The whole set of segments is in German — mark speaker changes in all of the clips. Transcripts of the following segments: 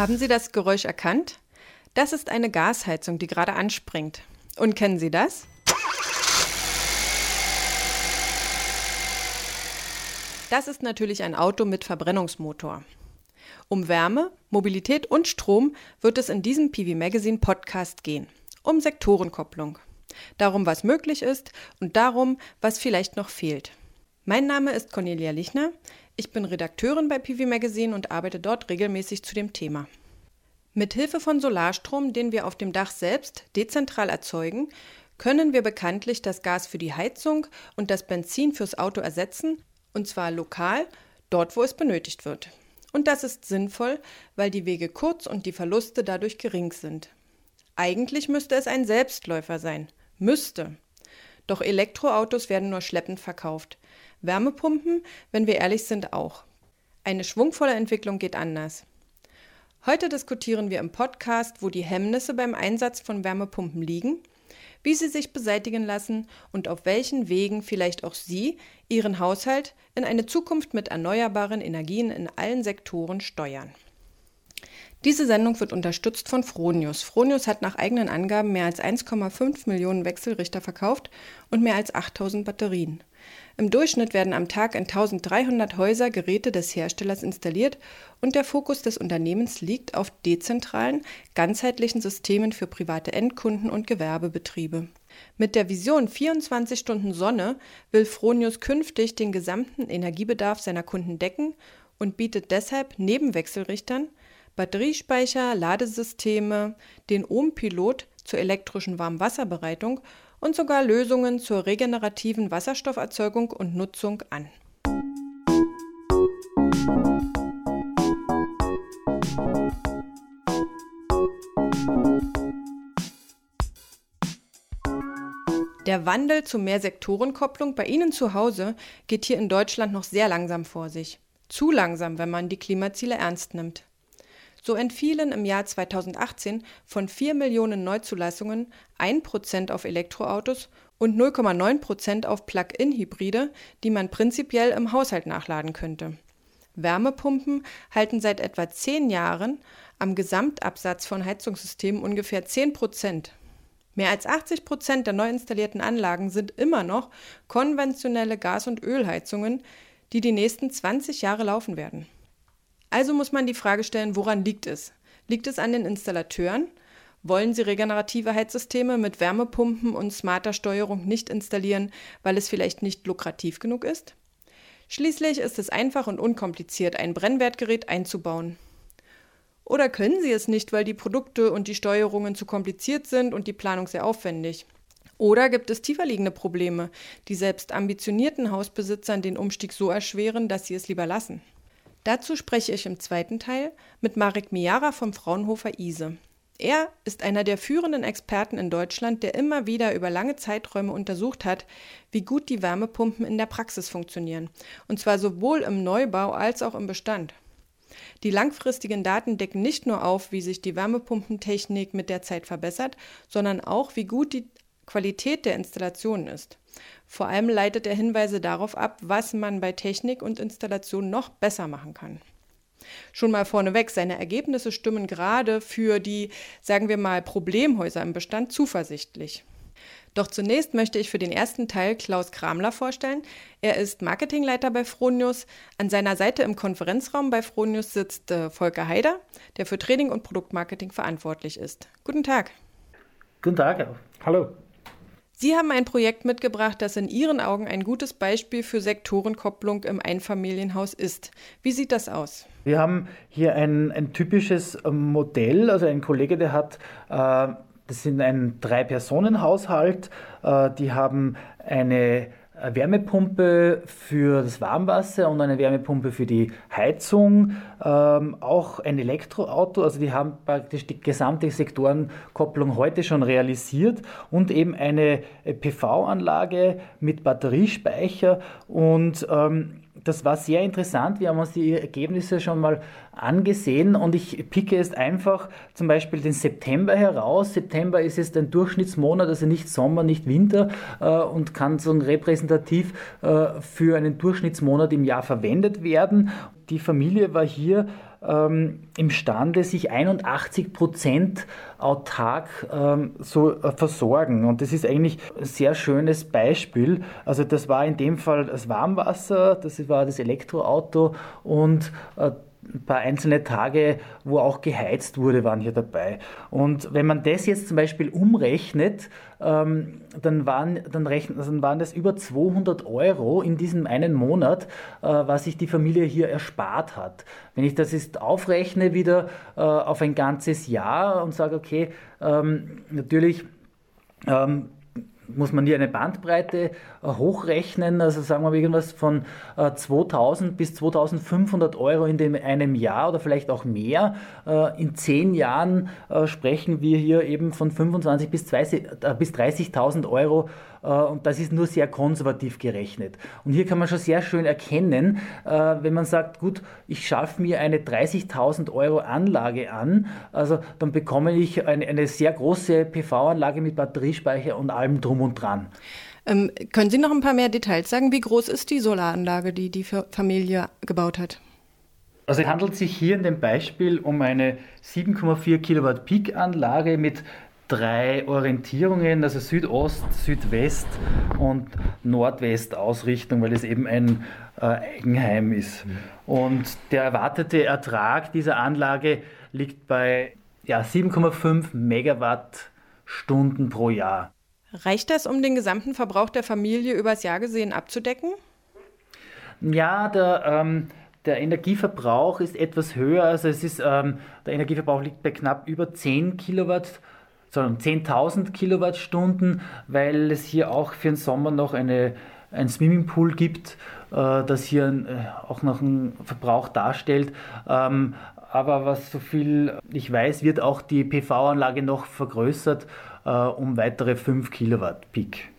Speaker 1: Haben Sie das Geräusch erkannt? Das ist eine Gasheizung, die gerade anspringt. Und kennen Sie das? Das ist natürlich ein Auto mit Verbrennungsmotor. Um Wärme, Mobilität und Strom wird es in diesem PV Magazine Podcast gehen. Um Sektorenkopplung. Darum, was möglich ist und darum, was vielleicht noch fehlt. Mein Name ist Cornelia Lichner. Ich bin Redakteurin bei PV Magazine und arbeite dort regelmäßig zu dem Thema. Mit Hilfe von Solarstrom, den wir auf dem Dach selbst dezentral erzeugen, können wir bekanntlich das Gas für die Heizung und das Benzin fürs Auto ersetzen, und zwar lokal, dort wo es benötigt wird. Und das ist sinnvoll, weil die Wege kurz und die Verluste dadurch gering sind. Eigentlich müsste es ein Selbstläufer sein. Müsste. Doch Elektroautos werden nur schleppend verkauft. Wärmepumpen, wenn wir ehrlich sind, auch. Eine schwungvolle Entwicklung geht anders. Heute diskutieren wir im Podcast, wo die Hemmnisse beim Einsatz von Wärmepumpen liegen, wie sie sich beseitigen lassen und auf welchen Wegen vielleicht auch Sie Ihren Haushalt in eine Zukunft mit erneuerbaren Energien in allen Sektoren steuern. Diese Sendung wird unterstützt von Fronius. Fronius hat nach eigenen Angaben mehr als 1,5 Millionen Wechselrichter verkauft und mehr als 8000 Batterien. Im Durchschnitt werden am Tag in 1300 Häuser Geräte des Herstellers installiert und der Fokus des Unternehmens liegt auf dezentralen, ganzheitlichen Systemen für private Endkunden und Gewerbebetriebe. Mit der Vision 24 Stunden Sonne will Fronius künftig den gesamten Energiebedarf seiner Kunden decken und bietet deshalb neben Wechselrichtern Batteriespeicher, Ladesysteme, den Ohm-Pilot zur elektrischen Warmwasserbereitung und sogar Lösungen zur regenerativen Wasserstofferzeugung und Nutzung an. Der Wandel zu mehr Sektorenkopplung bei Ihnen zu Hause geht hier in Deutschland noch sehr langsam vor sich. Zu langsam, wenn man die Klimaziele ernst nimmt. So entfielen im Jahr 2018 von 4 Millionen Neuzulassungen 1 Prozent auf Elektroautos und 0,9 Prozent auf Plug-in-Hybride, die man prinzipiell im Haushalt nachladen könnte. Wärmepumpen halten seit etwa zehn Jahren am Gesamtabsatz von Heizungssystemen ungefähr 10 Prozent. Mehr als 80 Prozent der neu installierten Anlagen sind immer noch konventionelle Gas- und Ölheizungen, die die nächsten 20 Jahre laufen werden. Also muss man die Frage stellen, woran liegt es? Liegt es an den Installateuren? Wollen sie regenerative Heizsysteme mit Wärmepumpen und smarter Steuerung nicht installieren, weil es vielleicht nicht lukrativ genug ist? Schließlich ist es einfach und unkompliziert, ein Brennwertgerät einzubauen. Oder können sie es nicht, weil die Produkte und die Steuerungen zu kompliziert sind und die Planung sehr aufwendig? Oder gibt es tieferliegende Probleme, die selbst ambitionierten Hausbesitzern den Umstieg so erschweren, dass sie es lieber lassen? Dazu spreche ich im zweiten Teil mit Marek Miara vom Fraunhofer ISE. Er ist einer der führenden Experten in Deutschland, der immer wieder über lange Zeiträume untersucht hat, wie gut die Wärmepumpen in der Praxis funktionieren, und zwar sowohl im Neubau als auch im Bestand. Die langfristigen Daten decken nicht nur auf, wie sich die Wärmepumpentechnik mit der Zeit verbessert, sondern auch, wie gut die Qualität der Installation ist. Vor allem leitet er Hinweise darauf ab, was man bei Technik und Installation noch besser machen kann. Schon mal vorneweg, seine Ergebnisse stimmen gerade für die, sagen wir mal, Problemhäuser im Bestand zuversichtlich. Doch zunächst möchte ich für den ersten Teil Klaus Kramler vorstellen. Er ist Marketingleiter bei Fronius. An seiner Seite im Konferenzraum bei Fronius sitzt äh, Volker Haider, der für Training und Produktmarketing verantwortlich ist. Guten Tag.
Speaker 2: Guten Tag. Hallo.
Speaker 1: Sie haben ein Projekt mitgebracht, das in Ihren Augen ein gutes Beispiel für Sektorenkopplung im Einfamilienhaus ist. Wie sieht das aus?
Speaker 2: Wir haben hier ein, ein typisches Modell, also ein Kollege, der hat, äh, das sind ein Drei-Personen-Haushalt, äh, die haben eine Wärmepumpe für das Warmwasser und eine Wärmepumpe für die Heizung, ähm, auch ein Elektroauto, also die haben praktisch die gesamte Sektorenkopplung heute schon realisiert und eben eine PV-Anlage mit Batteriespeicher und ähm, das war sehr interessant. Wir haben uns die Ergebnisse schon mal angesehen und ich picke jetzt einfach zum Beispiel den September heraus. September ist jetzt ein Durchschnittsmonat, also nicht Sommer, nicht Winter äh, und kann so repräsentativ äh, für einen Durchschnittsmonat im Jahr verwendet werden. Die Familie war hier ähm, imstande, sich 81 Prozent autark ähm, so äh, versorgen. Und das ist eigentlich ein sehr schönes Beispiel. Also das war in dem Fall das Warmwasser, das war das Elektroauto und äh, ein paar einzelne Tage, wo auch geheizt wurde, waren hier dabei. Und wenn man das jetzt zum Beispiel umrechnet, ähm, dann, waren, dann, rechnen, dann waren das über 200 Euro in diesem einen Monat, äh, was sich die Familie hier erspart hat. Wenn ich das jetzt aufrechne wieder äh, auf ein ganzes Jahr und sage, okay, ähm, natürlich ähm, muss man hier eine Bandbreite äh, hochrechnen, also sagen wir irgendwas von 2000 äh, bis 2500 Euro in dem einem Jahr oder vielleicht auch mehr. Äh, in zehn Jahren sprechen wir hier eben von 25 bis 30.000 Euro und das ist nur sehr konservativ gerechnet. Und hier kann man schon sehr schön erkennen, äh, wenn man sagt, gut, ich schaffe mir eine 30.000 Euro Anlage an, also dann bekomme ich eine, eine sehr große PV-Anlage mit Batteriespeicher und allem drum und dran.
Speaker 1: Ähm, können Sie noch ein paar mehr Details sagen? Wie groß ist die Solaranlage, die die Familie gebaut hat?
Speaker 2: Also es handelt sich hier in dem Beispiel um eine 7,4 Kilowatt Peak-Anlage mit drei Orientierungen, also Südost, Südwest und Nordwest-Ausrichtung, weil es eben ein äh, Eigenheim ist. Und der erwartete Ertrag dieser Anlage liegt bei ja, 7,5 Megawattstunden pro Jahr.
Speaker 1: Reicht das, um den gesamten Verbrauch der Familie übers Jahr gesehen abzudecken?
Speaker 2: Ja, der, ähm, der Energieverbrauch ist etwas höher. Also es ist, ähm, der Energieverbrauch liegt bei knapp über 10 Kilowatt sondern 10.000 Kilowattstunden, weil es hier auch für den Sommer noch eine, ein Swimmingpool gibt, äh, das hier äh, auch noch einen Verbrauch darstellt. Ähm, aber was so viel ich weiß, wird auch die PV-Anlage noch vergrößert äh, um weitere 5 Kilowatt Peak.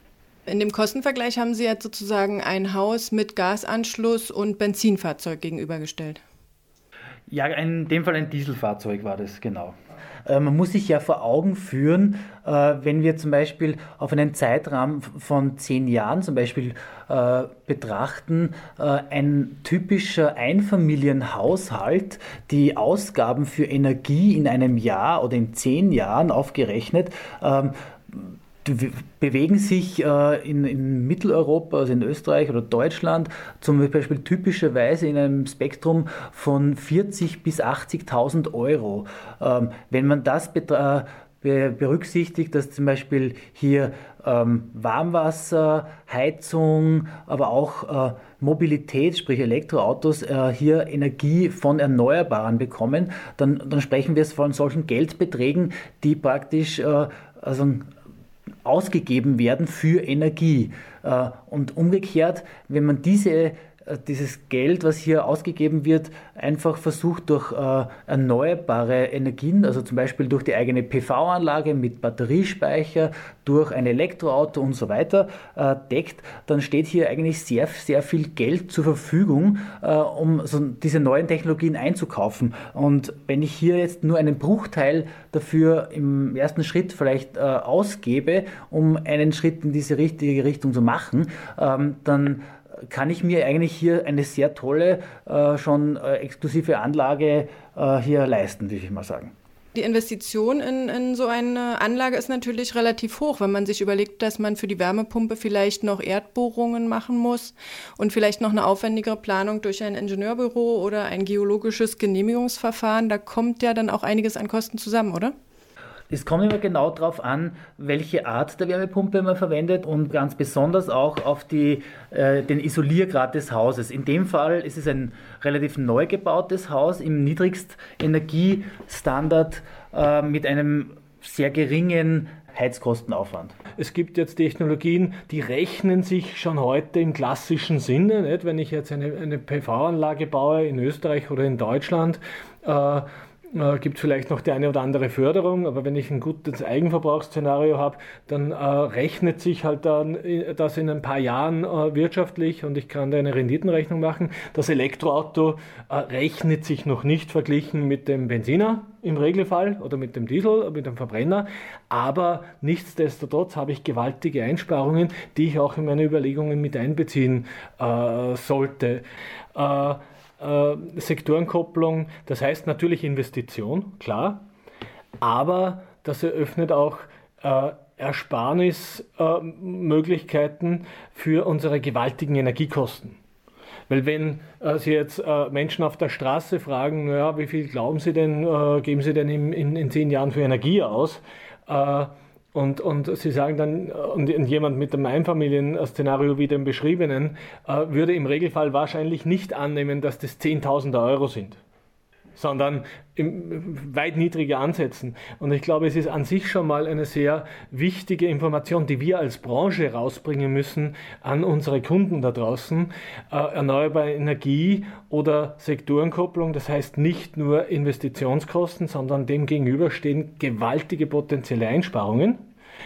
Speaker 1: In dem Kostenvergleich haben Sie jetzt sozusagen ein Haus mit Gasanschluss und Benzinfahrzeug gegenübergestellt.
Speaker 2: Ja, in dem Fall ein Dieselfahrzeug war das, genau. Äh, man muss sich ja vor Augen führen, äh, wenn wir zum Beispiel auf einen Zeitraum von zehn Jahren zum Beispiel äh, betrachten, ein typischer Einfamilienhaushalt, die Ausgaben für Energie in einem Jahr oder in zehn Jahren aufgerechnet, bewegen sich äh, in, in, Mitteleuropa, also in Österreich oder Deutschland, zum Beispiel typischerweise in einem Spektrum von 40.000 bis 80.000 Euro. Ähm, wenn man das berücksichtigt, dass zum Beispiel hier ähm, Warmwasser, Heizung, aber auch äh, Mobilität, sprich Elektroautos, äh, hier Energie von Erneuerbaren bekommen, dann, dann sprechen wir von solchen Geldbeträgen, die praktisch also ausgegeben werden für Energie. Äh, und umgekehrt, wenn man diese dieses Geld, was hier ausgegeben wird, einfach versucht durch äh, erneuerbare Energien, also zum Beispiel durch die eigene PV-Anlage mit Batteriespeicher, durch ein Elektroauto und so weiter äh, deckt, dann steht hier eigentlich sehr, sehr viel Geld zur Verfügung, äh, um so diese neuen Technologien einzukaufen. Und wenn ich hier jetzt nur einen Bruchteil dafür im ersten Schritt vielleicht äh, ausgebe, um einen Schritt in diese richtige Richtung zu machen, ähm, dann kann ich mir eigentlich hier eine sehr tolle, äh, schon äh, exklusive Anlage äh, hier leisten, würde ich mal sagen.
Speaker 1: Die Investition in, in, so eine Anlage ist natürlich relativ hoch, wenn man sich überlegt, dass man für die Wärmepumpe vielleicht noch Erdbohrungen machen muss und vielleicht noch eine aufwendigere Planung durch ein Ingenieurbüro oder ein geologisches Genehmigungsverfahren. Da kommt ja dann auch einiges an Kosten zusammen, oder?
Speaker 2: Es kommt immer genau darauf an, welche Art der Wärmepumpe man verwendet und ganz besonders auch auf die, äh, den Isoliergrad des Hauses. In dem Fall ist es ein relativ neu gebautes Haus im Niedrigstenergiestandard äh, mit einem sehr geringen Heizkostenaufwand.
Speaker 3: Es gibt jetzt Technologien, die rechnen sich schon heute im klassischen Sinne. Nicht? Wenn ich jetzt eine, eine PV-Anlage baue in Österreich oder in Deutschland, äh, äh, gibt vielleicht noch die eine oder andere Förderung, aber wenn ich ein gutes Eigenverbrauchsszenario habe, dann äh, rechnet sich halt dann äh, das in ein paar Jahren äh, wirtschaftlich und ich kann da eine Renditenrechnung machen. Das Elektroauto äh, rechnet sich noch nicht verglichen mit dem Benziner im Regelfall oder mit dem Diesel, mit dem Verbrenner, aber nichtsdestotrotz habe ich gewaltige Einsparungen, die ich auch in meine Überlegungen mit einbeziehen äh, sollte. Äh, Sektorenkopplung, das heißt natürlich Investition, klar, aber das eröffnet auch äh, Ersparnismöglichkeiten für unsere gewaltigen Energiekosten. Weil wenn äh, Sie jetzt äh, Menschen auf der Straße fragen, naja, wie viel glauben Sie denn, äh, geben Sie denn in, in, in, zehn Jahren für Energie aus? Und, und Sie sagen dann, äh, und, jemand mit dem Einfamilien-Szenario wie dem beschriebenen, äh, würde im Regelfall wahrscheinlich nicht annehmen, dass das Zehntausende Euro sind sondern weit niedriger ansetzen. Und ich glaube, es ist an sich schon mal eine sehr wichtige Information, die wir als Branche rausbringen müssen an unsere Kunden da draußen. Äh, erneuerbare Energie oder Sektorenkopplung, das heißt nicht nur Investitionskosten, sondern dem gegenüber stehen gewaltige potenzielle Einsparungen.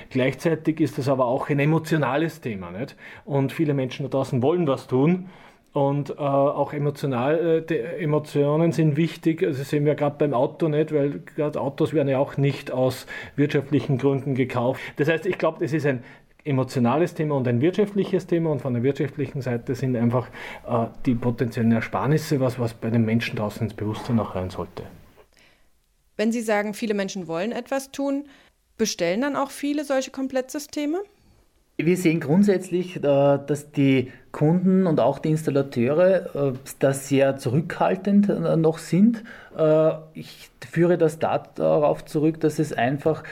Speaker 3: Gleichzeitig ist das aber auch ein emotionales Thema. Nicht? Und viele Menschen da draußen wollen was tun und äh, auch emotional, äh, Emotionen sind wichtig. Also sehen wir gerade beim Auto nicht, weil gerade Autos werden ja auch nicht aus wirtschaftlichen Gründen gekauft. Das heißt, ich glaube, das ist ein emotionales Thema und ein wirtschaftliches Thema. Und von der wirtschaftlichen Seite sind einfach äh, die potenziellen Ersparnisse was, was bei den Menschen draußen ins Bewusstsein auch rein sollte.
Speaker 1: Wenn Sie sagen, viele Menschen wollen etwas tun, bestellen dann auch viele solche Komplettsysteme?
Speaker 2: Wir sehen grundsätzlich, äh, dass die Kunden und auch die Installateure äh, da sehr zurückhaltend äh, noch sind. Ich führe das darauf zurück, dass es einfach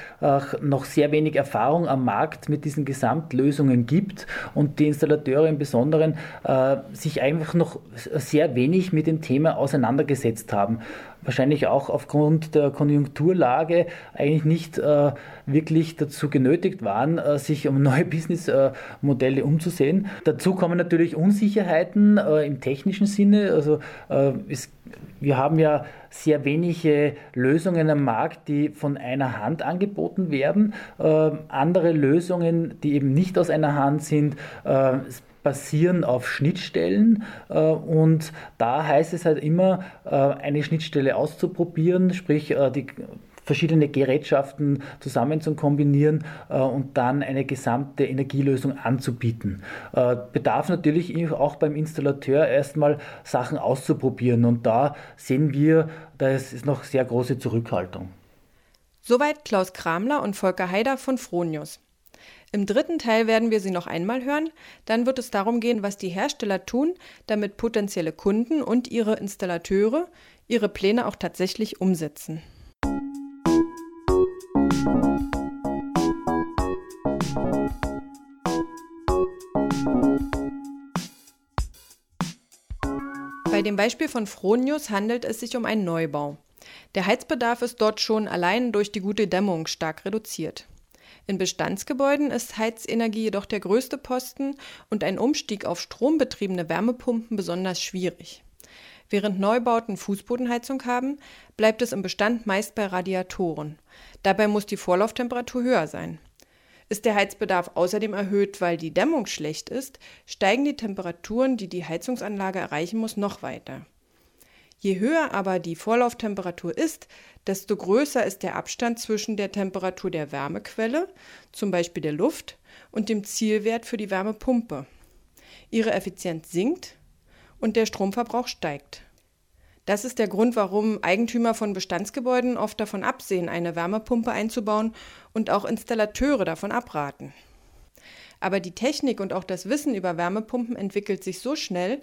Speaker 2: noch sehr wenig Erfahrung am Markt mit diesen Gesamtlösungen gibt und die Installateure im Besonderen sich einfach noch sehr wenig mit dem Thema auseinandergesetzt haben wahrscheinlich auch aufgrund der Konjunkturlage eigentlich nicht äh, wirklich dazu genötigt waren, äh, sich um neue Businessmodelle äh, umzusehen. Dazu kommen natürlich Unsicherheiten äh, im technischen Sinne. Also äh, es, wir haben ja sehr wenige Lösungen am Markt, die von einer Hand angeboten werden. Äh, andere Lösungen, die eben nicht aus einer Hand sind, basieren auf Schnittstellen äh, und da heißt es halt immer, äh, eine Schnittstelle auszuprobieren, sprich äh, die verschiedene Gerätschaften zusammen zu kombinieren äh, und dann eine gesamte Energielösung anzubieten. Äh, bedarf natürlich auch beim Installateur erstmal Sachen auszuprobieren und da sehen wir, da ist noch sehr große Zurückhaltung.
Speaker 1: Soweit Klaus Kramler und Volker Haider von Fronius. Im dritten Teil werden wir sie noch einmal hören. Dann wird es darum gehen, was die Hersteller tun, damit potenzielle Kunden und ihre Installateure ihre Pläne auch tatsächlich umsetzen. Bei dem Beispiel von Fronius handelt es sich um einen Neubau. Der Heizbedarf ist dort schon allein durch die gute Dämmung stark reduziert. In Bestandsgebäuden ist Heizenergie jedoch der größte Posten und ein Umstieg auf strombetriebene Wärmepumpen besonders schwierig. Während Neubauten Fußbodenheizung haben, bleibt es im Bestand meist bei Radiatoren. Dabei muss die Vorlauftemperatur höher sein. Ist der Heizbedarf außerdem erhöht, weil die Dämmung schlecht ist, steigen die Temperaturen, die die Heizungsanlage erreichen muss, noch weiter. Je höher aber die Vorlauftemperatur ist, desto größer ist der Abstand zwischen der Temperatur der Wärmequelle, zum Beispiel der Luft, und dem Zielwert für die Wärmepumpe. Ihre Effizienz sinkt und der Stromverbrauch steigt. Das ist der Grund, warum Eigentümer von Bestandsgebäuden oft davon absehen, eine Wärmepumpe einzubauen und auch Installateure davon abraten. Aber die Technik und auch das Wissen über Wärmepumpen entwickelt sich so schnell,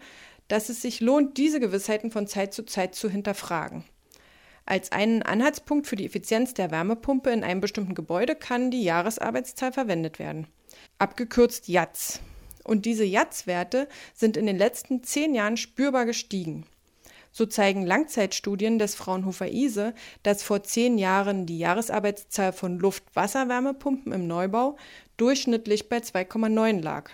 Speaker 1: dass es sich lohnt, diese Gewissheiten von Zeit zu Zeit zu hinterfragen. Als einen Anhaltspunkt für die Effizienz der Wärmepumpe in einem bestimmten Gebäude kann die Jahresarbeitszahl verwendet werden. Abgekürzt JATS. Und diese JATS-Werte sind in den letzten zehn Jahren spürbar gestiegen. So zeigen Langzeitstudien des Fraunhofer ISE, dass vor zehn Jahren die Jahresarbeitszahl von Luft-Wasser-Wärmepumpen im Neubau durchschnittlich bei 2,9 lag.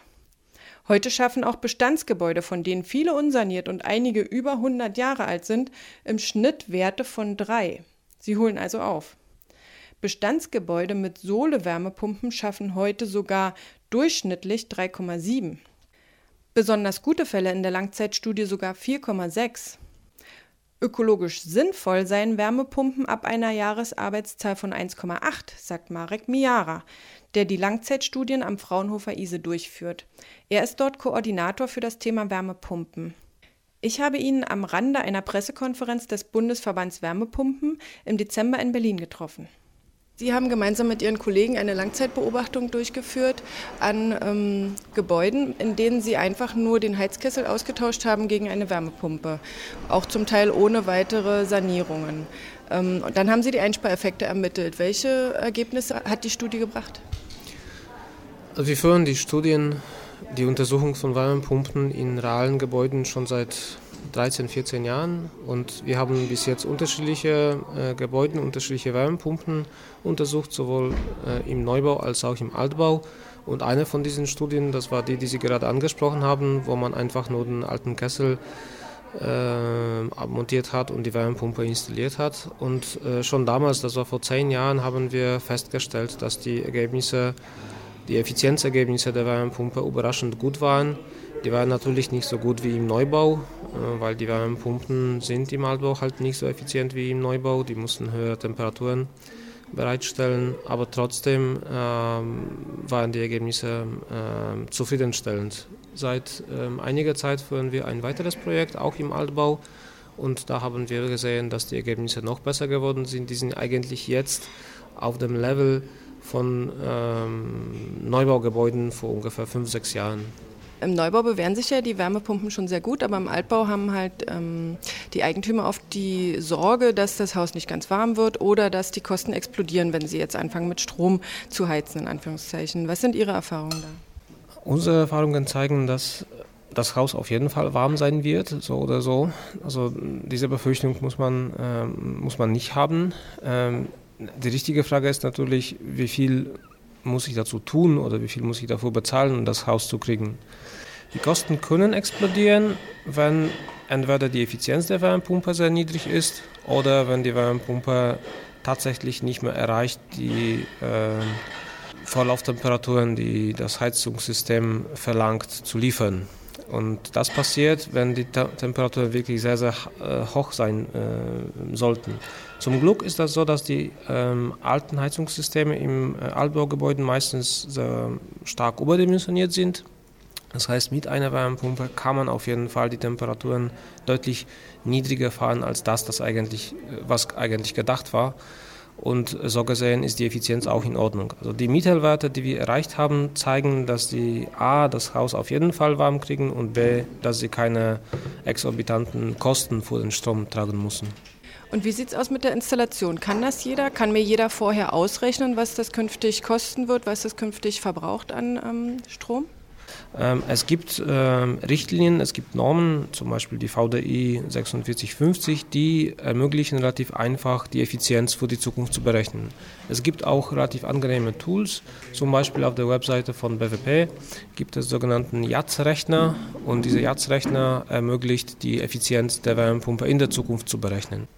Speaker 1: Heute schaffen auch Bestandsgebäude, von denen viele unsaniert und einige über 100 Jahre alt sind, im Schnitt Werte von 3. Sie holen also auf. Bestandsgebäude mit Sohle-Wärmepumpen schaffen heute sogar durchschnittlich 3,7. Besonders gute Fälle in der Langzeitstudie sogar 4,6. Ökologisch sinnvoll seien Wärmepumpen ab einer Jahresarbeitszahl von 1,8, sagt Marek Miara, der die Langzeitstudien am Fraunhofer ISE durchführt. Er ist dort Koordinator für das Thema Wärmepumpen. Ich habe ihn am Rande einer Pressekonferenz des Bundesverbands Wärmepumpen im Dezember in Berlin getroffen. Sie haben gemeinsam mit Ihren Kollegen eine Langzeitbeobachtung durchgeführt an ähm, Gebäuden, in denen Sie einfach nur den Heizkessel ausgetauscht haben gegen eine Wärmepumpe, auch zum Teil ohne weitere Sanierungen. Ähm, und dann haben Sie die Einspareffekte ermittelt. Welche Ergebnisse hat die Studie gebracht?
Speaker 4: Also wir führen die Studien, die Untersuchung von Wärmepumpen in realen Gebäuden schon seit 13, 14 Jahren und wir haben bis jetzt unterschiedliche äh, Gebäude, unterschiedliche Wärmepumpen untersucht, sowohl äh, im Neubau als auch im Altbau. Und eine von diesen Studien, das war die, die Sie gerade angesprochen haben, wo man einfach nur den alten Kessel äh, montiert hat und die Wärmepumpe installiert hat. Und äh, schon damals, das war vor zehn Jahren, haben wir festgestellt, dass die Ergebnisse, die Effizienzergebnisse der Wärmepumpe überraschend gut waren. Die waren natürlich nicht so gut wie im Neubau, äh, weil die Wärmepumpen sind im Altbau halt nicht so effizient wie im Neubau. Die mussten höhere Temperaturen bereitstellen, aber trotzdem ähm, waren die Ergebnisse äh, zufriedenstellend. Seit ähm, einiger Zeit führen wir ein weiteres Projekt, auch im Altbau, und da haben wir gesehen, dass die Ergebnisse noch besser geworden sind. Die sind eigentlich jetzt auf dem Level von ähm, Neubaugebäuden vor ungefähr fünf, sechs Jahren.
Speaker 1: Im Neubau bewähren sich ja die Wärmepumpen schon sehr gut, aber im Altbau haben halt ähm, die Eigentümer oft die Sorge, dass das Haus nicht ganz warm wird oder dass die Kosten explodieren, wenn sie jetzt anfangen mit Strom zu heizen, in Anführungszeichen. Was sind Ihre Erfahrungen da?
Speaker 4: Unsere Erfahrungen zeigen, dass das Haus auf jeden Fall warm sein wird, so oder so. Also diese Befürchtung muss man, ähm, muss man nicht haben. Ähm, die richtige Frage ist natürlich, wie viel muss ich dazu tun oder wie viel muss ich dafür bezahlen, um das Haus zu kriegen. Die Kosten können explodieren, wenn entweder die Effizienz der Wärmepumpe sehr niedrig ist oder wenn die Wärmepumpe tatsächlich nicht mehr erreicht die äh, Vorlauftemperaturen, die das Heizungssystem verlangt, zu liefern. Und das passiert, wenn die Temperaturen wirklich sehr, sehr äh, hoch sein äh, sollten. Zum Glück ist das so, dass die ähm, alten Heizungssysteme im äh, Altbaugebäuden meistens sehr stark überdimensioniert sind. Das heißt, mit einer Wärmepumpe kann man auf jeden Fall die Temperaturen deutlich niedriger fahren als das, das eigentlich, was eigentlich gedacht war. Und so gesehen ist die Effizienz auch in Ordnung. Also die Mittelwerte, die wir erreicht haben, zeigen, dass die A, das Haus auf jeden Fall warm kriegen und B, dass sie keine exorbitanten Kosten für den Strom tragen müssen.
Speaker 1: Und wie sieht es aus mit der Installation? Kann das jeder? Kann mir jeder vorher ausrechnen, was das künftig kosten wird, was das künftig verbraucht an ähm, Strom?
Speaker 4: Ähm, es gibt ähm, Richtlinien, es gibt Normen, zum Beispiel die VDI 4650, die ermöglichen relativ einfach die Effizienz für die Zukunft zu berechnen. Es gibt auch relativ angenehme Tools, zum Beispiel auf der Webseite von BWP gibt es sogenannten JATS-Rechner und dieser JATS-Rechner ermöglicht die Effizienz der Wärmepumpe in der Zukunft zu berechnen.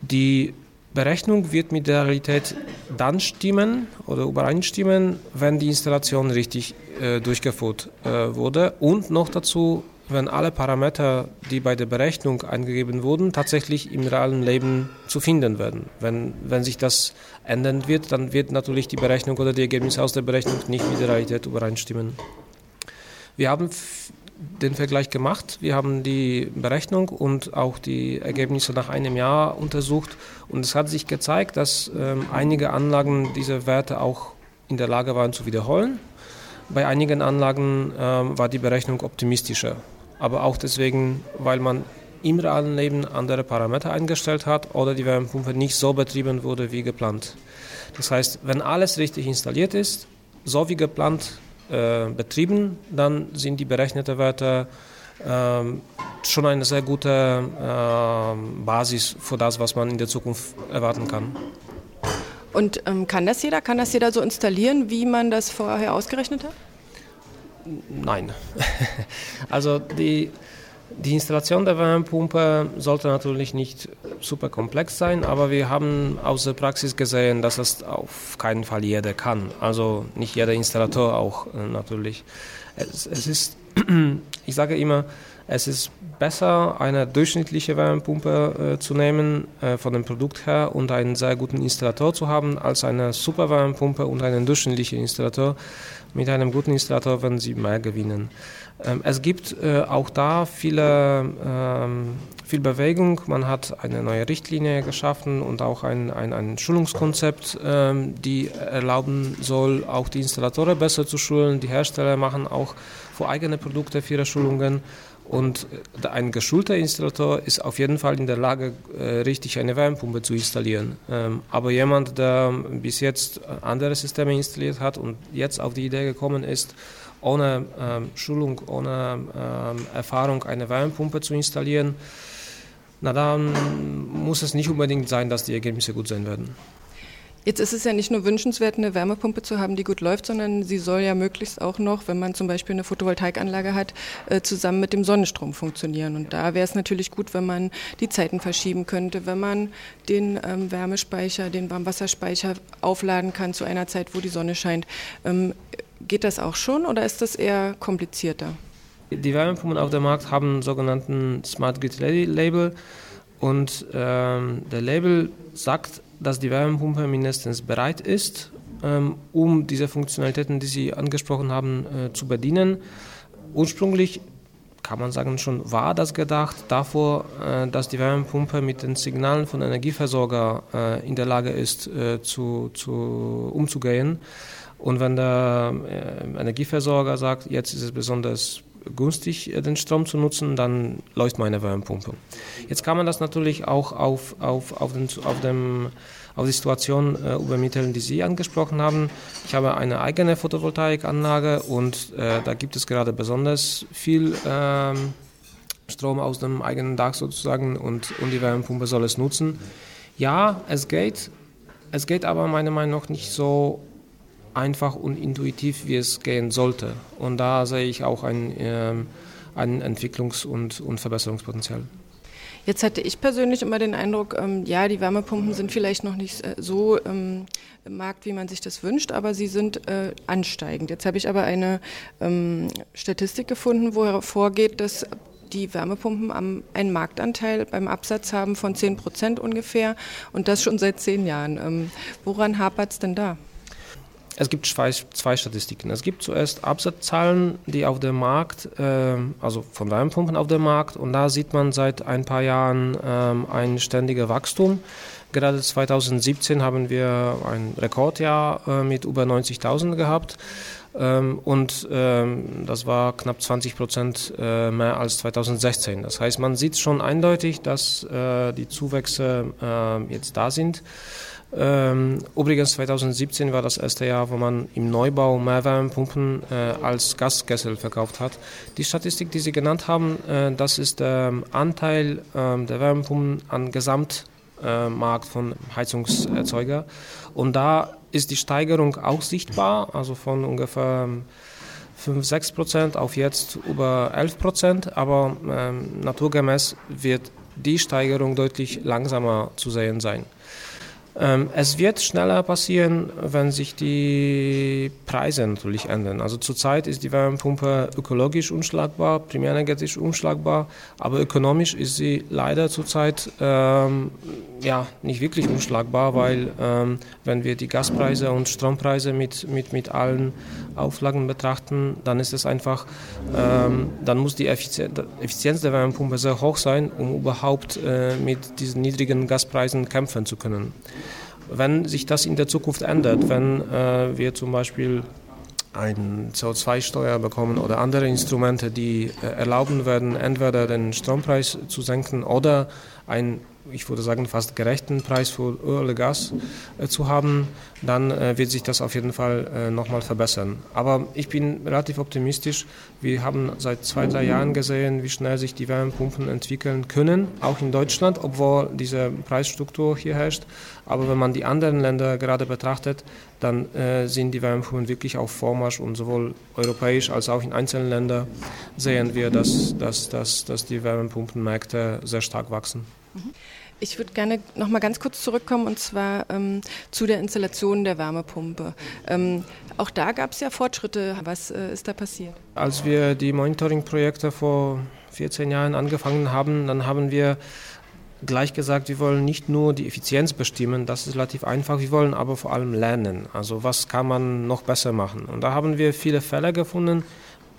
Speaker 4: Die Berechnung wird mit der Realität dann stimmen oder übereinstimmen, wenn die Installation richtig äh, durchgeführt äh, wurde und noch dazu, wenn alle Parameter, die bei der Berechnung eingegeben wurden, tatsächlich im realen Leben zu finden werden. Wenn, wenn sich das ändern wird, dann wird natürlich die Berechnung oder die Ergebnisse aus der Berechnung nicht mit der Realität übereinstimmen. Wir haben den Vergleich gemacht. Wir haben die Berechnung und auch die Ergebnisse nach einem Jahr untersucht und es hat sich gezeigt, dass ähm, einige Anlagen diese Werte auch in der Lage waren zu wiederholen. Bei einigen Anlagen ähm, war die Berechnung optimistischer, aber auch deswegen, weil man im realen Leben andere Parameter eingestellt hat oder die Wärmepumpe nicht so betrieben wurde wie geplant. Das heißt, wenn alles richtig installiert ist, so wie geplant äh, betrieben, dann sind die berechneten Werte äh, schon eine sehr gute äh, Basis für das, was man in der Zukunft erwarten kann.
Speaker 1: Und ähm, kann das jeder? Kann das jeder so installieren, wie man das vorher ausgerechnet hat?
Speaker 4: Nein. also die, die Installation der Wärmepumpe sollte natürlich nicht super komplex sein, aber wir haben aus der Praxis gesehen, dass das auf keinen Fall jeder kann. Also nicht jeder Installateur auch äh, natürlich. Es, es ist, ich sage immer, es ist besser, eine durchschnittliche Wärmepumpe äh, zu nehmen äh, von dem Produkt her und einen sehr guten Installateur zu haben, als eine super Wärmepumpe und einen durchschnittlichen Installateur. Mit einem guten Installateur werden Sie mehr gewinnen. Ähm, es gibt äh, auch da viele, ähm, viel Bewegung. Man hat eine neue Richtlinie geschaffen und auch ein, ein, ein Schulungskonzept, ähm, die erlauben soll, auch die Installateure besser zu schulen. Die Hersteller machen auch für eigene Produkte viele Schulungen. Und äh, ein geschulter Installateur ist auf jeden Fall in der Lage, äh, richtig eine Wärmepumpe zu installieren. aber jemand, der bis jetzt andere Systeme installiert hat und jetzt auf die Idee gekommen ist, ohne ähm, Schulung, ohne ähm, Erfahrung eine Wärmepumpe zu installieren, na dann muss es nicht unbedingt sein, dass die Ergebnisse gut sein werden.
Speaker 1: Jetzt ist es ja nicht nur wünschenswert, eine Wärmepumpe zu haben, die gut läuft, sondern sie soll ja möglichst auch noch, wenn man zum Beispiel eine Photovoltaikanlage hat, äh, zusammen mit dem Sonnenstrom funktionieren. Und da wäre es natürlich gut, wenn man die Zeiten verschieben könnte, wenn man den ähm, Wärmespeicher, den Warmwasserspeicher aufladen kann zu einer Zeit, wo die Sonne scheint. Geht das auch schon oder ist das eher komplizierter?
Speaker 4: Die Wärmepumpen auf dem Markt haben einen sogenannten Smart Grid Label und ähm, der Label sagt, dass die Wärmepumpe mindestens bereit ist, ähm, um diese Funktionalitäten, die Sie angesprochen haben, äh, zu bedienen. Ursprünglich kann man sagen, schon war das gedacht davor, äh, dass die Wärmepumpe mit den Signalen von Energieversorger äh, in der Lage ist, äh, zu, zu, umzugehen. Und wenn der äh, Energieversorger sagt, jetzt ist es besonders günstig, äh, den Strom zu nutzen, dann läuft meine Wärmepumpe. Jetzt kann man das natürlich auch auf, auf, auf, den, auf, dem, auf die Situation äh, übermitteln, die Sie angesprochen haben. Ich habe eine eigene Photovoltaikanlage und äh, da gibt es gerade besonders viel äh, Strom aus dem eigenen Dach sozusagen und, und die Wärmepumpe soll es nutzen. Ja, es geht. Es geht aber meiner Meinung nach nicht so einfach und intuitiv, wie es gehen sollte. Und da sehe ich auch ein, äh, ein Entwicklungs- und, und Verbesserungspotenzial.
Speaker 1: Jetzt hatte ich persönlich immer den Eindruck, ähm, ja, die Wärmepumpen sind vielleicht noch nicht äh, so ähm, im Markt, wie man sich das wünscht, aber sie sind äh, ansteigend. Jetzt habe ich aber eine ähm, Statistik gefunden, wo hervorgeht, dass die Wärmepumpen am, einen Marktanteil beim Absatz haben von 10 Prozent ungefähr und das schon seit zehn Jahren. Ähm, woran hapert es denn da?
Speaker 4: Es gibt zwei, Statistiken. Es gibt zuerst Absatzzahlen, die auf dem Markt, äh, also von Wärmepumpen auf dem Markt, und da sieht man seit ein paar Jahren äh, ein ständiges Wachstum. Gerade 2017 haben wir ein Rekordjahr äh, mit über 90.000 gehabt. Ähm, und ähm, das war knapp 20 Prozent äh, mehr als 2016. Das heißt, man sieht schon eindeutig, dass äh, die Zuwächse äh, jetzt da sind. Ähm, übrigens 2017 war das erste Jahr, wo man im Neubau mehr Wärmepumpen äh, als Gaskessel verkauft hat. Die Statistik, die Sie genannt haben, äh, das ist der Anteil äh, der Wärmepumpen an Gesamtmarkt von Heizungserzeuger. Und da ist die Steigerung auch sichtbar, also von ungefähr 5, 6 Prozent auf jetzt über 11 Prozent, aber ähm, naturgemäß wird die Steigerung deutlich langsamer zu sehen sein. Ähm, es wird schneller passieren, wenn sich die Preise natürlich ändern. Also zurzeit ist die Wärmepumpe ökologisch unschlagbar, primärenergetisch unschlagbar, aber ökonomisch ist sie leider zurzeit ähm, ja, nicht wirklich unschlagbar, weil ähm, wenn wir die Gaspreise und Strompreise mit, mit, mit allen Auflagen betrachten, dann ist es einfach, ähm, dann muss die Effizienz, der Wärmepumpe sehr hoch sein, um überhaupt äh, mit diesen niedrigen Gaspreisen kämpfen zu können. Wenn sich das in der Zukunft ändert, wenn äh, wir zum Beispiel eine CO2-Steuer bekommen oder andere Instrumente, die äh, erlauben werden, entweder den Strompreis zu senken oder ein ich würde sagen, fast gerechten Preis für Öl oder Gas äh, zu haben, dann äh, wird sich das auf jeden Fall äh, nochmal verbessern. Aber ich bin relativ optimistisch. Wir haben seit zwei, drei Jahren gesehen, wie schnell sich die Wärmepumpen entwickeln können, auch in Deutschland, obwohl diese Preisstruktur hier herrscht. Aber wenn man die anderen Länder gerade betrachtet, dann äh, sind die Wärmepumpen wirklich auf Vormarsch und sowohl europäisch als auch in einzelnen Ländern sehen wir, dass, dass, dass, dass die Wärmepumpenmärkte sehr stark wachsen.
Speaker 1: Mhm. Ich würde gerne noch mal ganz kurz zurückkommen und zwar ähm, zu der Installation der Wärmepumpe. Ähm, auch da gab es ja Fortschritte. Was äh, ist da passiert?
Speaker 4: Als wir die Monitoring-Projekte vor 14 Jahren angefangen haben, dann haben wir gleich gesagt, wir wollen nicht nur die Effizienz bestimmen, das ist relativ einfach, wir wollen aber vor allem lernen. Also was kann man noch besser machen? Und da haben wir viele Fälle gefunden,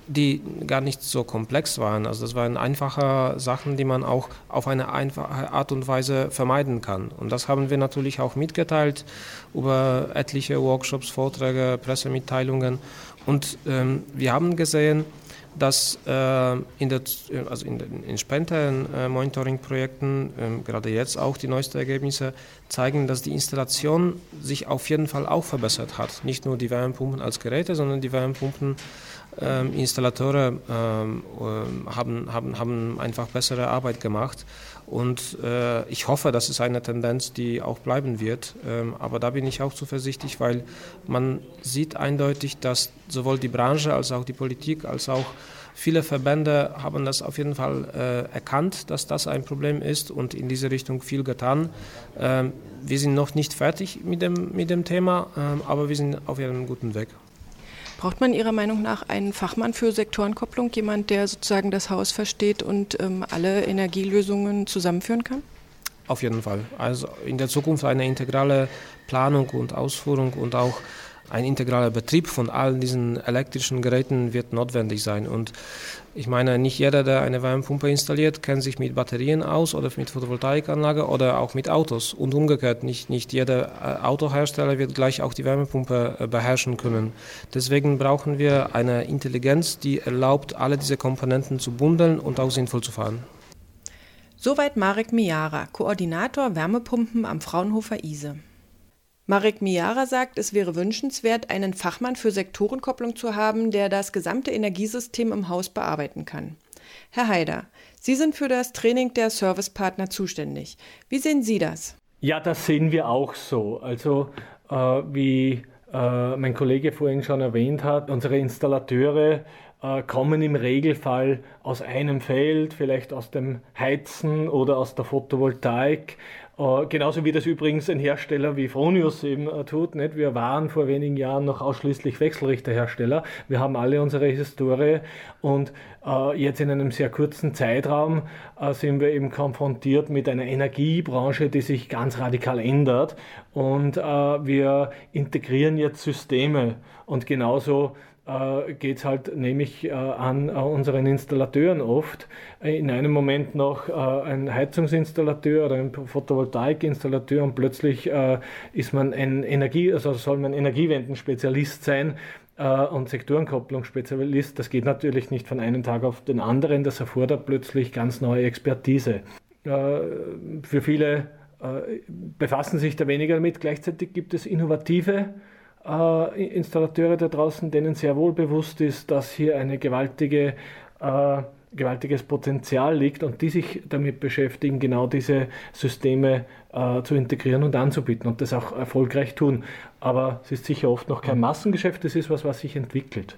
Speaker 4: die gar nicht so komplex waren. Also das waren einfache Sachen, die man auch auf eine einfache Art und Weise vermeiden kann. Und das haben wir natürlich auch mitgeteilt über etliche Workshops, Vorträge, Pressemitteilungen. Und ähm, wir haben gesehen, dass äh, in, der, also in, in späteren äh, Monitoring-Projekten, äh, gerade jetzt auch die neuesten Ergebnisse, zeigen, dass die Installation sich auf jeden Fall auch verbessert hat. Nicht nur die Wärmepumpen als Geräte, sondern die Wärmepumpen ähm, Installateure ähm, ähm, haben, haben, haben einfach bessere Arbeit gemacht. Und äh, ich hoffe, das ist eine Tendenz, die auch bleiben wird. Ähm, aber da bin ich auch zuversichtlich, weil man sieht eindeutig, dass sowohl die Branche als auch die Politik als auch viele Verbände haben das auf jeden Fall äh, erkannt, dass das ein Problem ist und in diese Richtung viel getan. Ähm, wir sind noch nicht fertig mit dem, mit dem Thema, ähm, aber wir sind auf einem guten Weg.
Speaker 1: Braucht man Ihrer Meinung nach einen Fachmann für Sektorenkopplung, jemand, der sozusagen das Haus versteht und ähm, alle Energielösungen zusammenführen kann?
Speaker 4: Auf jeden Fall. Also in der Zukunft eine integrale Planung und Ausführung und auch ein integraler Betrieb von all diesen elektrischen Geräten wird notwendig sein. Und ich meine, nicht jeder, der eine Wärmepumpe installiert, kennt sich mit Batterien aus oder mit Photovoltaikanlage oder auch mit Autos. Und umgekehrt, nicht, nicht jeder äh, Autohersteller wird gleich auch die Wärmepumpe äh, beherrschen können. Deswegen brauchen wir eine Intelligenz, die erlaubt, alle diese Komponenten zu bundeln und auch sinnvoll zu fahren.
Speaker 1: Soweit Marek Miara, Koordinator Wärmepumpen am Fraunhofer ISE. Marek Miara sagt, es wäre wünschenswert, einen Fachmann für Sektorenkopplung zu haben, der das gesamte Energiesystem im Haus bearbeiten kann. Herr Haider, Sie sind für das Training der Servicepartner zuständig. Wie sehen Sie das?
Speaker 3: Ja, das sehen wir auch so. Also äh, wie äh, mein Kollege vorhin schon erwähnt hat, unsere Installateure äh, kommen im Regelfall aus einem Feld, vielleicht aus dem Heizen oder aus der Photovoltaik Uh, genauso wie das übrigens ein Hersteller wie Fronius eben uh, tut. Nicht? Wir waren vor wenigen Jahren noch ausschließlich Wechselrichterhersteller. Wir haben alle unsere Historie und uh, jetzt in einem sehr kurzen Zeitraum sind wir eben konfrontiert mit einer Energiebranche, die sich ganz radikal ändert und wir integrieren jetzt Systeme und genauso äh, geht es halt nämlich äh, an äh, unseren Installateuren oft. In einem Moment noch äh, ein Heizungsinstallateur oder ein Photovoltaikinstallateur und plötzlich äh, ist man ein Energie, also soll man Energiewendenspezialist sein äh, und Sektorenkopplungsspezialist. Das geht natürlich nicht von einem Tag auf den anderen. Das erfordert plötzlich ganz neue Expertise. für viele befassen sich da weniger damit. Gleichzeitig gibt es innovative äh, Installateure da draußen, denen sehr wohl bewusst ist, dass hier eine gewaltige äh, gewaltiges Potenzial liegt und die sich damit beschäftigen, genau diese Systeme äh, zu integrieren und anzubieten und das auch erfolgreich tun. Aber es ist sicher oft noch kein Massengeschäft, es ist was, was sich entwickelt.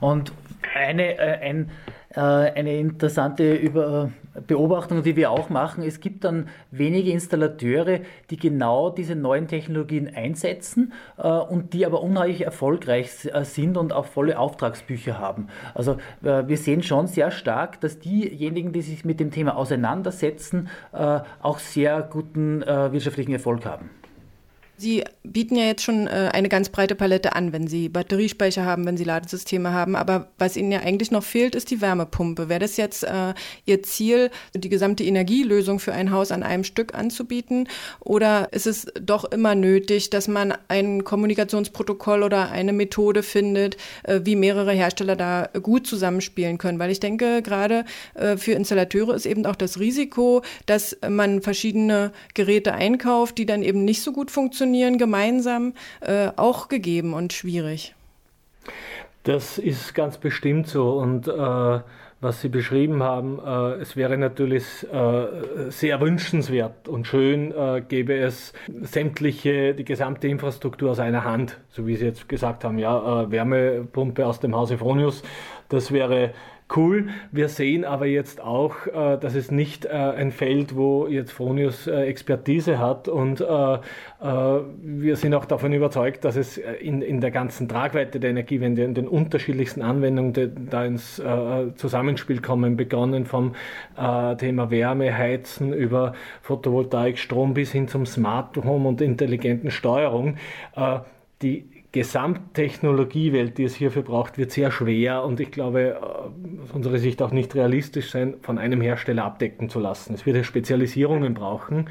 Speaker 2: Und eine, äh, ein äh, eine interessante Über Beobachtung, die wir auch machen. Es gibt dann wenige Installateure, die genau diese neuen Technologien einsetzen äh, und die aber unheimlich erfolgreich äh, sind und auch volle Auftragsbücher haben. Also wir sehen schon sehr stark, dass diejenigen, die sich mit dem Thema auseinandersetzen, auch sehr guten wirtschaftlichen Erfolg haben.
Speaker 1: Sie bieten ja jetzt schon äh, eine ganz breite Palette an, wenn Sie Batteriespeicher haben, wenn Sie Ladesysteme haben. Aber was Ihnen ja eigentlich noch fehlt, ist die Wärmepumpe. Wäre das jetzt äh, Ihr Ziel, die gesamte Energielösung für ein Haus an einem Stück anzubieten? Oder ist es doch immer nötig, dass man ein Kommunikationsprotokoll oder eine Methode findet, äh, wie mehrere Hersteller da gut zusammenspielen können? Weil ich denke, gerade für Installateure ist eben auch das Risiko, dass man verschiedene Geräte einkauft, die dann eben nicht so gut funktionieren funktionieren gemeinsam äh, auch gegeben und schwierig.
Speaker 3: Das ist ganz bestimmt so und äh, was Sie beschrieben haben, äh, es wäre natürlich äh, sehr wünschenswert und schön, äh, gäbe es sämtliche, die gesamte Infrastruktur aus einer Hand, so wie Sie jetzt gesagt haben, ja, äh, Wärmepumpe aus dem Hause Fronius, das wäre cool. Wir sehen aber jetzt auch, äh, dass es nicht äh, ein Feld, wo jetzt Fronius äh, Expertise hat und wir sind auch davon überzeugt, dass es in, in der ganzen Tragweite der Energiewende, in den unterschiedlichsten Anwendungen da ins Zusammenspiel kommen, begonnen vom Thema Wärme, Heizen über Photovoltaik, Strom bis hin zum Smart Home und intelligenten Steuerung. Die Gesamttechnologiewelt, die es hierfür braucht, wird sehr schwer und ich glaube, aus unserer Sicht auch nicht realistisch sein, von einem Hersteller abdecken zu lassen. Es wird ja Spezialisierungen brauchen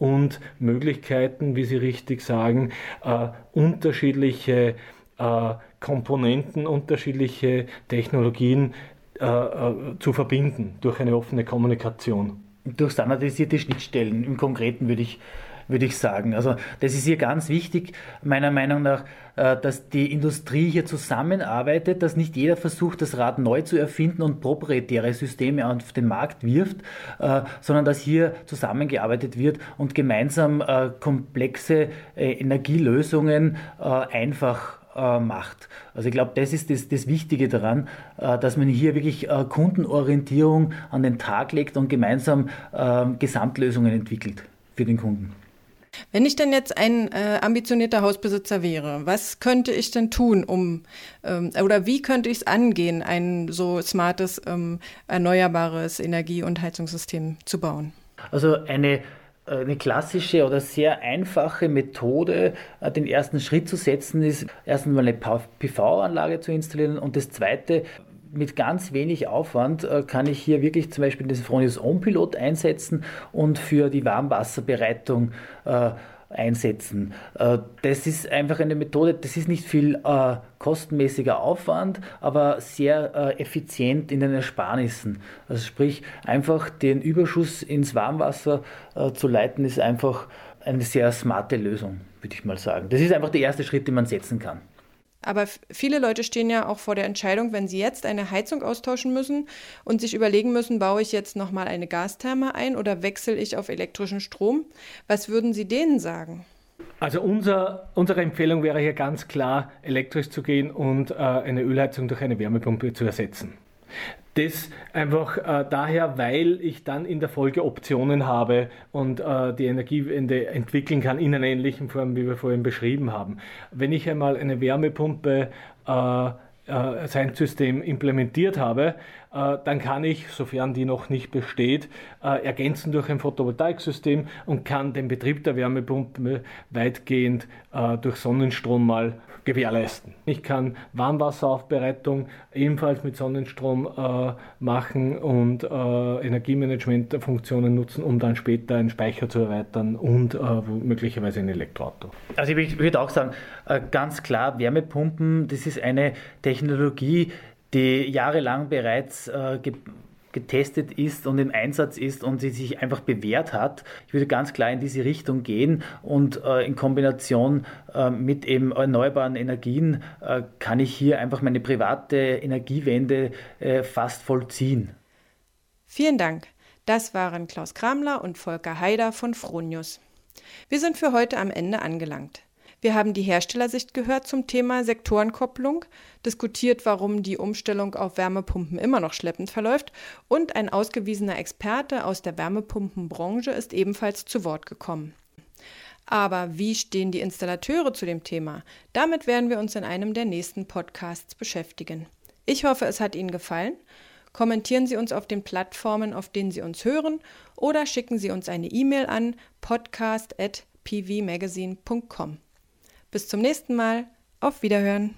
Speaker 3: und Möglichkeiten, wie Sie richtig sagen, äh, unterschiedliche äh, Komponenten, unterschiedliche Technologien äh, äh zu verbinden durch eine offene Kommunikation.
Speaker 2: Durch standardisierte Schnittstellen. Im Konkreten würde ich würde ich sagen. Also das ist hier ganz wichtig, meiner Meinung nach, äh, dass die Industrie hier zusammenarbeitet, dass nicht jeder versucht, das Rad neu zu erfinden und proprietäre Systeme auf den Markt wirft, äh, sondern dass hier zusammengearbeitet wird und gemeinsam äh, komplexe Energielösungen einfach macht. Also ich glaube, das ist das, das Wichtige daran, dass man hier wirklich Kundenorientierung an den Tag legt und gemeinsam Gesamtlösungen entwickelt für den Kunden.
Speaker 1: Wenn ich denn jetzt ein äh, ambitionierter Hausbesitzer wäre, was könnte ich denn tun, um ähm, oder wie könnte ich es angehen, ein so smartes, ähm, erneuerbares Energie- und Heizungssystem zu bauen?
Speaker 2: Also eine äh, eine klassische oder sehr einfache Methode, äh, den ersten Schritt zu setzen, ist erstens mal eine PV-Anlage zu installieren und das zweite, mit ganz wenig Aufwand äh, kann ich hier wirklich zum Beispiel den Fronius On-Pilot einsetzen und für die Warmwasserbereitung äh, einsetzen. Äh, das ist einfach eine Methode, das ist nicht viel äh, kostenmäßiger Aufwand, aber sehr äh, effizient in den Ersparnissen. Also sprich, einfach den Überschuss ins Warmwasser äh, zu leiten, ist einfach eine sehr smarte Lösung, würde ich mal sagen. Das ist einfach der erste Schritt, den man setzen kann.
Speaker 1: Aber viele Leute stehen ja auch vor der Entscheidung, wenn sie jetzt eine Heizung austauschen müssen und sich überlegen müssen, baue ich jetzt nochmal eine Gastherme ein oder wechsle ich auf elektrischen Strom? Was würden Sie denen sagen?
Speaker 3: Also unser, unsere Empfehlung wäre hier ganz klar, elektrisch zu gehen und äh, eine Ölheizung durch eine Wärmepumpe zu ersetzen. Das einfach äh, daher, weil ich dann in der Folge Optionen habe und äh, die Energiewende entwickeln kann in einer ähnlichen Form, wie wir vorhin beschrieben haben. Wenn ich einmal eine Wärmepumpe äh, äh, sein System implementiert habe, äh, dann kann ich, sofern die noch nicht besteht, äh, ergänzen durch ein Photovoltaiksystem und kann den Betrieb der Wärmepumpe weitgehend durch Sonnenstrom mal gewährleisten. Ich kann Warmwasseraufbereitung ebenfalls mit Sonnenstrom äh, machen und äh, Energiemanagementfunktionen nutzen, um dann später einen Speicher zu erweitern und äh, möglicherweise ein Elektroauto.
Speaker 2: Also ich würde auch sagen, äh, ganz klar, Wärmepumpen, das ist eine Technologie, die jahrelang bereits äh, getestet ist und im Einsatz ist und sie sich einfach bewährt hat. Ich würde ganz klar in diese Richtung gehen und äh, in Kombination äh, mit eben erneuerbaren Energien äh, kann ich hier einfach meine private Energiewende äh, fast vollziehen.
Speaker 1: Vielen Dank. Das waren Klaus Kramler und Volker Haider von Fronius. Wir sind für heute am Ende angelangt. Wir haben die Herstellersicht gehört zum Thema Sektorenkopplung, diskutiert, warum die Umstellung auf Wärmepumpen immer noch schleppend verläuft und ein ausgewiesener Experte aus der Wärmepumpenbranche ist ebenfalls zu Wort gekommen. Aber wie stehen die Installateure zu dem Thema? Damit werden wir uns in einem der nächsten Podcasts beschäftigen. Ich hoffe, es hat Ihnen gefallen. Kommentieren Sie uns auf den Plattformen, auf denen Sie uns hören, oder schicken Sie uns eine E-Mail an podcast.pvmagazine.com. Bis zum nächsten Mal. Auf Wiederhören.